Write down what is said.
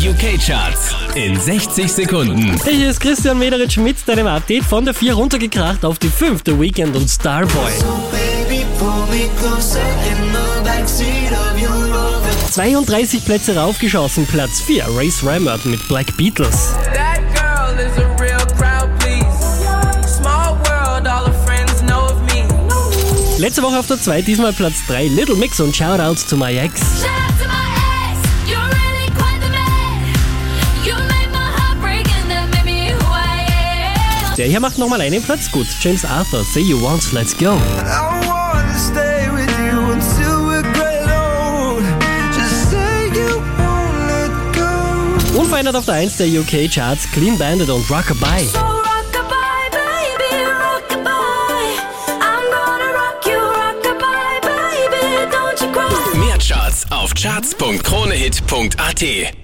Die UK-Charts in 60 Sekunden. Hier ist Christian Mederitsch mit deinem Update von der 4 runtergekracht auf die 5. The Weekend und Starboy. Baby, pull me closer in the backseat of your Rover. 32 Plätze raufgeschossen, Platz 4. Race Rammert mit Black Beatles. That girl is a real crowd, please. Small world, all her friends know of me. Letzte Woche auf der 2, diesmal Platz 3. Little Mix und Shoutouts to my ex. Der hier macht nochmal einen Platz gut. James Arthur, Say You Want, Let's Go. Unverändert auf der 1 der UK-Charts, Clean Bandit und Rockabye. So baby, rock. Mehr Charts auf charts.kronehit.at